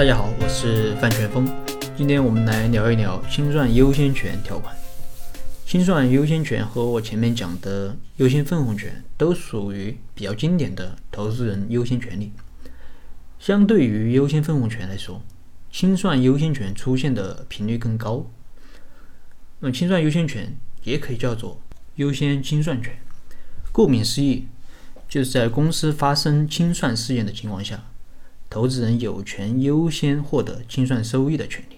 大家好，我是范全峰。今天我们来聊一聊清算优先权条款。清算优先权和我前面讲的优先分红权都属于比较经典的投资人优先权利。相对于优先分红权来说，清算优先权出现的频率更高。那么，清算优先权也可以叫做优先清算权。顾名思义，就是在公司发生清算事件的情况下。投资人有权优先获得清算收益的权利。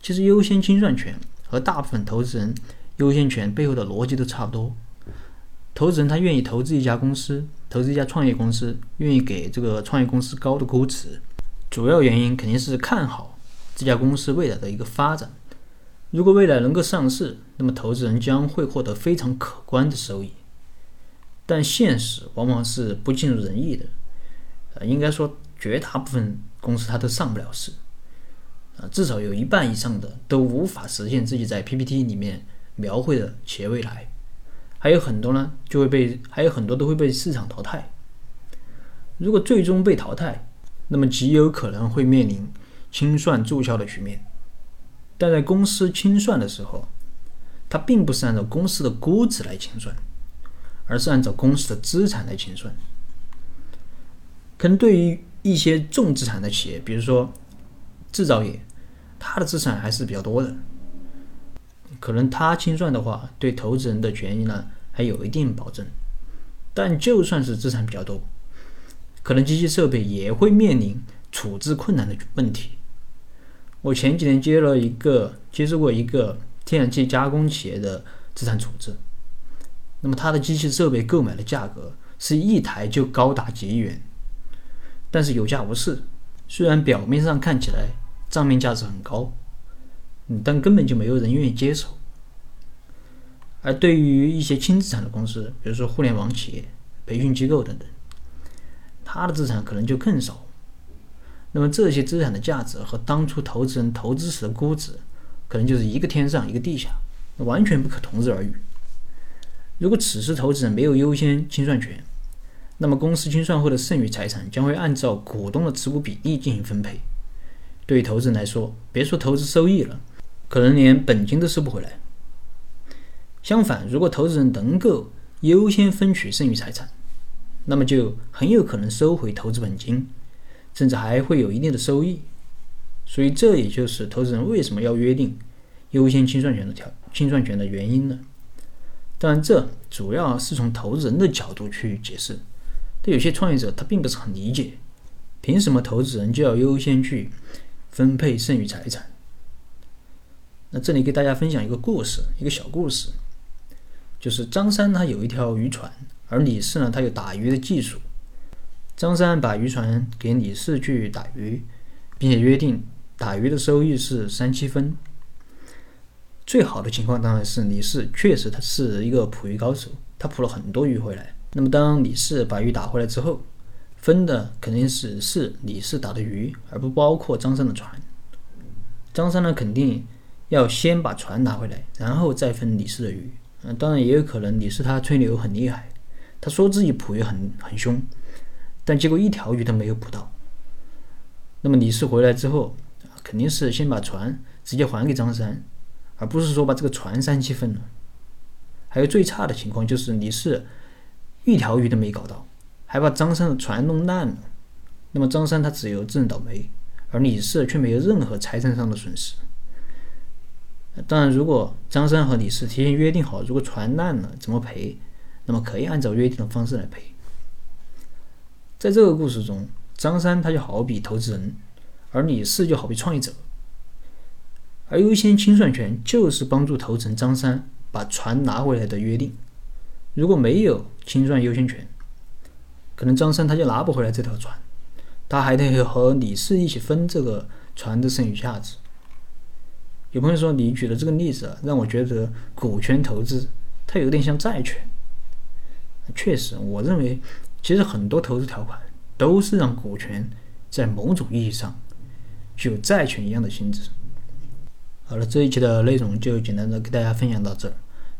其实，优先清算权和大部分投资人优先权背后的逻辑都差不多。投资人他愿意投资一家公司，投资一家创业公司，愿意给这个创业公司高的估值，主要原因肯定是看好这家公司未来的一个发展。如果未来能够上市，那么投资人将会获得非常可观的收益。但现实往往是不尽如人意的。呃，应该说，绝大部分公司它都上不了市，啊，至少有一半以上的都无法实现自己在 PPT 里面描绘的企业未来，还有很多呢就会被，还有很多都会被市场淘汰。如果最终被淘汰，那么极有可能会面临清算注销的局面。但在公司清算的时候，它并不是按照公司的估值来清算，而是按照公司的资产来清算。可能对于一些重资产的企业，比如说制造业，它的资产还是比较多的，可能它清算的话，对投资人的权益呢还有一定保证。但就算是资产比较多，可能机器设备也会面临处置困难的问题。我前几年接了一个接触过一个天然气加工企业的资产处置，那么它的机器设备购买的价格是一台就高达几亿元。但是有价无市，虽然表面上看起来账面价值很高，嗯，但根本就没有人愿意接手。而对于一些轻资产的公司，比如说互联网企业、培训机构等等，它的资产可能就更少。那么这些资产的价值和当初投资人投资时的估值，可能就是一个天上一个地下，完全不可同日而语。如果此时投资人没有优先清算权，那么，公司清算后的剩余财产将会按照股东的持股比例进行分配。对于投资人来说，别说投资收益了，可能连本金都收不回来。相反，如果投资人能够优先分取剩余财产，那么就很有可能收回投资本金，甚至还会有一定的收益。所以，这也就是投资人为什么要约定优先清算权的条清算权的原因呢？当然，这主要是从投资人的角度去解释。对有些创业者，他并不是很理解，凭什么投资人就要优先去分配剩余财产？那这里给大家分享一个故事，一个小故事，就是张三他有一条渔船，而李四呢，他有打鱼的技术。张三把渔船给李四去打鱼，并且约定打鱼的收益是三七分。最好的情况当然是李四确实他是一个捕鱼高手，他捕了很多鱼回来。那么，当李四把鱼打回来之后，分的肯定是是李四打的鱼，而不包括张三的船。张三呢，肯定要先把船拿回来，然后再分李四的鱼。嗯，当然也有可能李四他吹牛很厉害，他说自己捕鱼很很凶，但结果一条鱼都没有捕到。那么李四回来之后，肯定是先把船直接还给张三，而不是说把这个船三七分了。还有最差的情况就是李四。一条鱼都没搞到，还把张三的船弄烂了。那么张三他只有自认倒霉，而李四却没有任何财产上的损失。当然，如果张三和李四提前约定好，如果船烂了怎么赔，那么可以按照约定的方式来赔。在这个故事中，张三他就好比投资人，而李四就好比创业者。而优先清算权就是帮助投资人张三把船拿回来的约定。如果没有清算优先权，可能张三他就拿不回来这条船，他还得和李四一起分这个船的剩余价值。有朋友说你举的这个例子啊让我觉得股权投资它有点像债权。确实，我认为其实很多投资条款都是让股权在某种意义上具有债权一样的性质。好了，这一期的内容就简单的给大家分享到这儿。